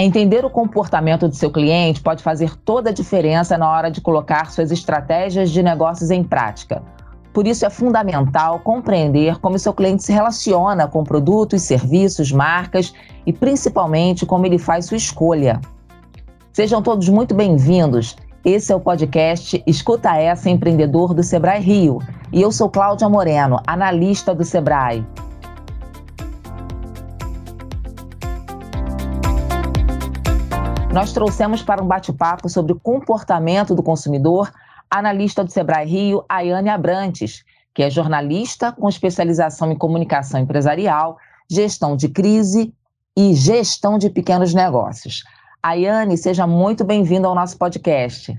Entender o comportamento do seu cliente pode fazer toda a diferença na hora de colocar suas estratégias de negócios em prática. Por isso é fundamental compreender como seu cliente se relaciona com produtos, serviços, marcas e principalmente como ele faz sua escolha. Sejam todos muito bem-vindos. Esse é o podcast Escuta Essa Empreendedor do Sebrae Rio. E eu sou Cláudia Moreno, analista do Sebrae. Nós trouxemos para um bate-papo sobre o comportamento do consumidor analista do Sebrae Rio, Ayane Abrantes, que é jornalista com especialização em comunicação empresarial, gestão de crise e gestão de pequenos negócios. Ayane, seja muito bem-vinda ao nosso podcast.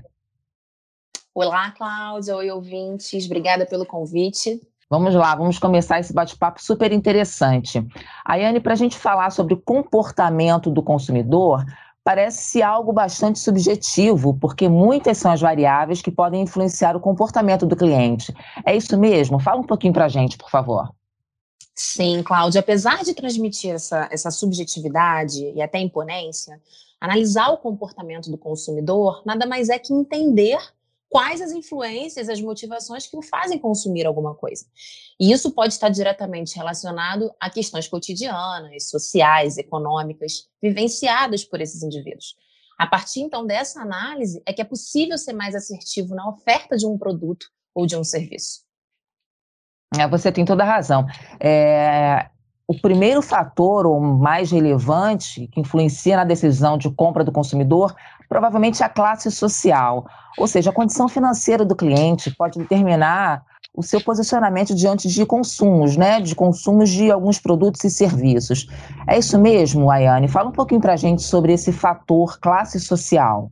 Olá, Cláudia. Oi, ouvintes. Obrigada pelo convite. Vamos lá, vamos começar esse bate-papo super interessante. Ayane, para a gente falar sobre o comportamento do consumidor, parece algo bastante subjetivo, porque muitas são as variáveis que podem influenciar o comportamento do cliente. É isso mesmo? Fala um pouquinho para a gente, por favor. Sim, Cláudia. Apesar de transmitir essa, essa subjetividade e até imponência, analisar o comportamento do consumidor nada mais é que entender quais as influências, as motivações que o fazem consumir alguma coisa. E isso pode estar diretamente relacionado a questões cotidianas, sociais, econômicas, vivenciadas por esses indivíduos. A partir então dessa análise é que é possível ser mais assertivo na oferta de um produto ou de um serviço. É, você tem toda a razão. É, o primeiro fator, ou mais relevante, que influencia na decisão de compra do consumidor, provavelmente é a classe social. Ou seja, a condição financeira do cliente pode determinar o seu posicionamento diante de consumos, né? De consumos de alguns produtos e serviços. É isso mesmo, Ayane? Fala um pouquinho para a gente sobre esse fator classe social.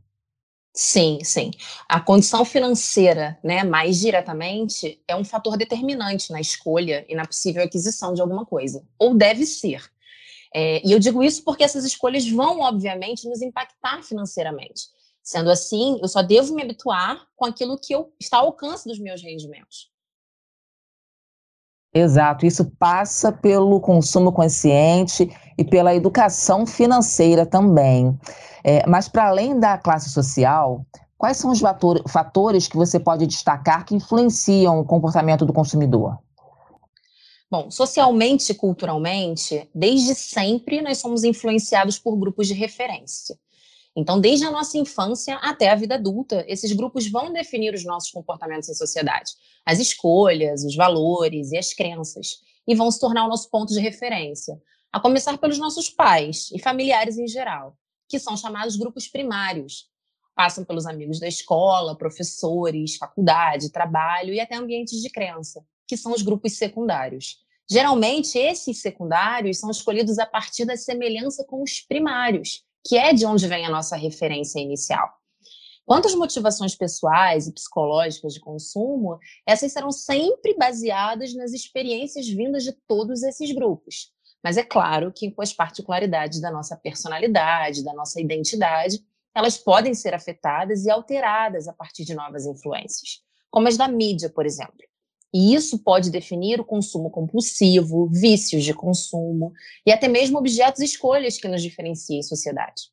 Sim, sim. A condição financeira, né, mais diretamente, é um fator determinante na escolha e na possível aquisição de alguma coisa. Ou deve ser. É, e eu digo isso porque essas escolhas vão, obviamente, nos impactar financeiramente. Sendo assim, eu só devo me habituar com aquilo que eu, está ao alcance dos meus rendimentos. Exato, isso passa pelo consumo consciente e pela educação financeira também. É, mas, para além da classe social, quais são os fatores que você pode destacar que influenciam o comportamento do consumidor? Bom, socialmente e culturalmente, desde sempre nós somos influenciados por grupos de referência. Então, desde a nossa infância até a vida adulta, esses grupos vão definir os nossos comportamentos em sociedade, as escolhas, os valores e as crenças, e vão se tornar o nosso ponto de referência, a começar pelos nossos pais e familiares em geral, que são chamados grupos primários. Passam pelos amigos da escola, professores, faculdade, trabalho e até ambientes de crença, que são os grupos secundários. Geralmente, esses secundários são escolhidos a partir da semelhança com os primários, que é de onde vem a nossa referência inicial. Quanto às motivações pessoais e psicológicas de consumo, essas serão sempre baseadas nas experiências vindas de todos esses grupos. Mas é claro que com as particularidades da nossa personalidade, da nossa identidade, elas podem ser afetadas e alteradas a partir de novas influências, como as da mídia, por exemplo. E isso pode definir o consumo compulsivo, vícios de consumo e até mesmo objetos e escolhas que nos diferenciam em sociedade.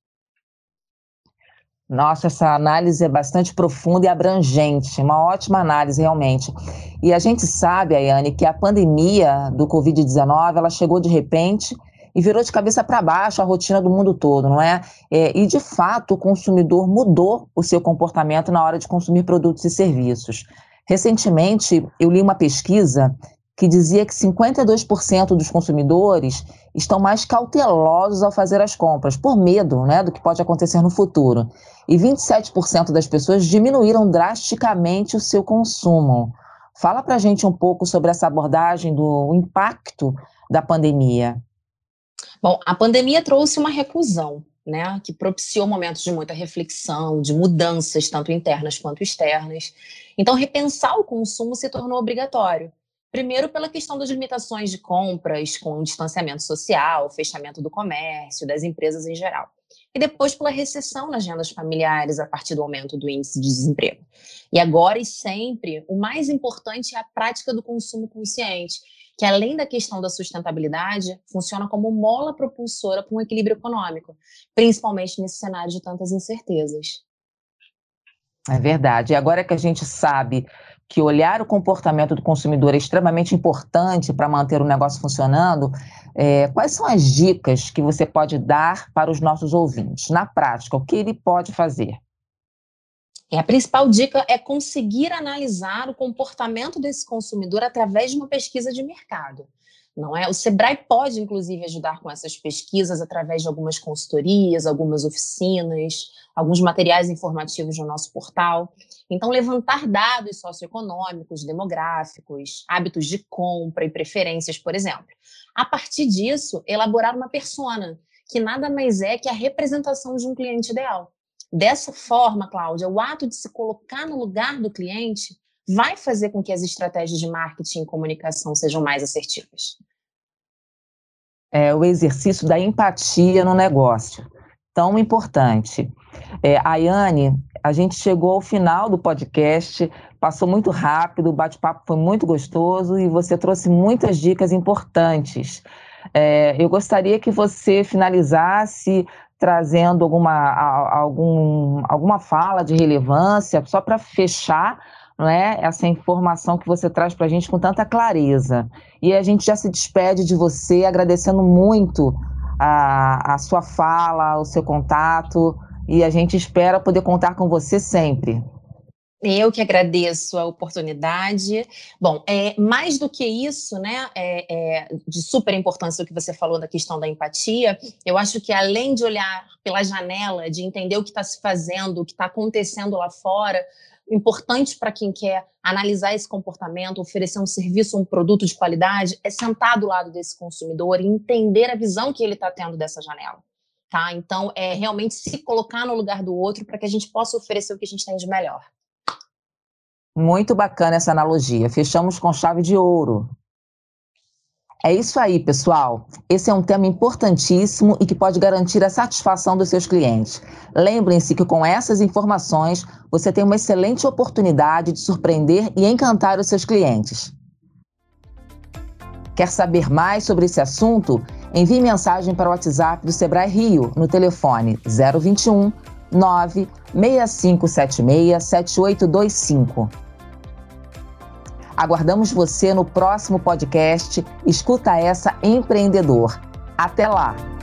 Nossa, essa análise é bastante profunda e abrangente, uma ótima análise realmente. E a gente sabe, Ayane, que a pandemia do Covid-19 ela chegou de repente e virou de cabeça para baixo a rotina do mundo todo, não é? é? E de fato o consumidor mudou o seu comportamento na hora de consumir produtos e serviços. Recentemente, eu li uma pesquisa que dizia que 52% dos consumidores estão mais cautelosos ao fazer as compras, por medo né, do que pode acontecer no futuro. E 27% das pessoas diminuíram drasticamente o seu consumo. Fala para a gente um pouco sobre essa abordagem do impacto da pandemia. Bom, a pandemia trouxe uma reclusão, né, que propiciou momentos de muita reflexão, de mudanças, tanto internas quanto externas. Então, repensar o consumo se tornou obrigatório. Primeiro, pela questão das limitações de compras, com distanciamento social, fechamento do comércio, das empresas em geral. E depois pela recessão nas rendas familiares a partir do aumento do índice de desemprego. E agora e sempre, o mais importante é a prática do consumo consciente, que além da questão da sustentabilidade, funciona como mola propulsora para um equilíbrio econômico, principalmente nesse cenário de tantas incertezas. É verdade. E agora que a gente sabe que olhar o comportamento do consumidor é extremamente importante para manter o negócio funcionando, é, quais são as dicas que você pode dar para os nossos ouvintes? Na prática, o que ele pode fazer? a principal dica é conseguir analisar o comportamento desse consumidor através de uma pesquisa de mercado. Não é? O Sebrae pode, inclusive, ajudar com essas pesquisas através de algumas consultorias, algumas oficinas, alguns materiais informativos no nosso portal. Então, levantar dados socioeconômicos, demográficos, hábitos de compra e preferências, por exemplo. A partir disso, elaborar uma persona, que nada mais é que a representação de um cliente ideal. Dessa forma, Cláudia, o ato de se colocar no lugar do cliente vai fazer com que as estratégias de marketing e comunicação sejam mais assertivas. É o exercício da empatia no negócio, tão importante. É, Ayane, a gente chegou ao final do podcast, passou muito rápido, o bate-papo foi muito gostoso e você trouxe muitas dicas importantes. É, eu gostaria que você finalizasse trazendo alguma, algum, alguma fala de relevância, só para fechar não é, essa informação que você traz para a gente com tanta clareza. E a gente já se despede de você, agradecendo muito a, a sua fala, o seu contato, e a gente espera poder contar com você sempre. Eu que agradeço a oportunidade. Bom, é, mais do que isso, né, é, é, de super importância o que você falou da questão da empatia, eu acho que além de olhar pela janela, de entender o que está se fazendo, o que está acontecendo lá fora, importante para quem quer analisar esse comportamento, oferecer um serviço, um produto de qualidade, é sentar do lado desse consumidor e entender a visão que ele está tendo dessa janela. Tá? Então, é realmente se colocar no lugar do outro para que a gente possa oferecer o que a gente tem de melhor. Muito bacana essa analogia. Fechamos com chave de ouro. É isso aí, pessoal. Esse é um tema importantíssimo e que pode garantir a satisfação dos seus clientes. Lembrem-se que com essas informações você tem uma excelente oportunidade de surpreender e encantar os seus clientes. Quer saber mais sobre esse assunto? Envie mensagem para o WhatsApp do Sebrae Rio no telefone 021 96576 7825. Aguardamos você no próximo podcast Escuta Essa Empreendedor. Até lá!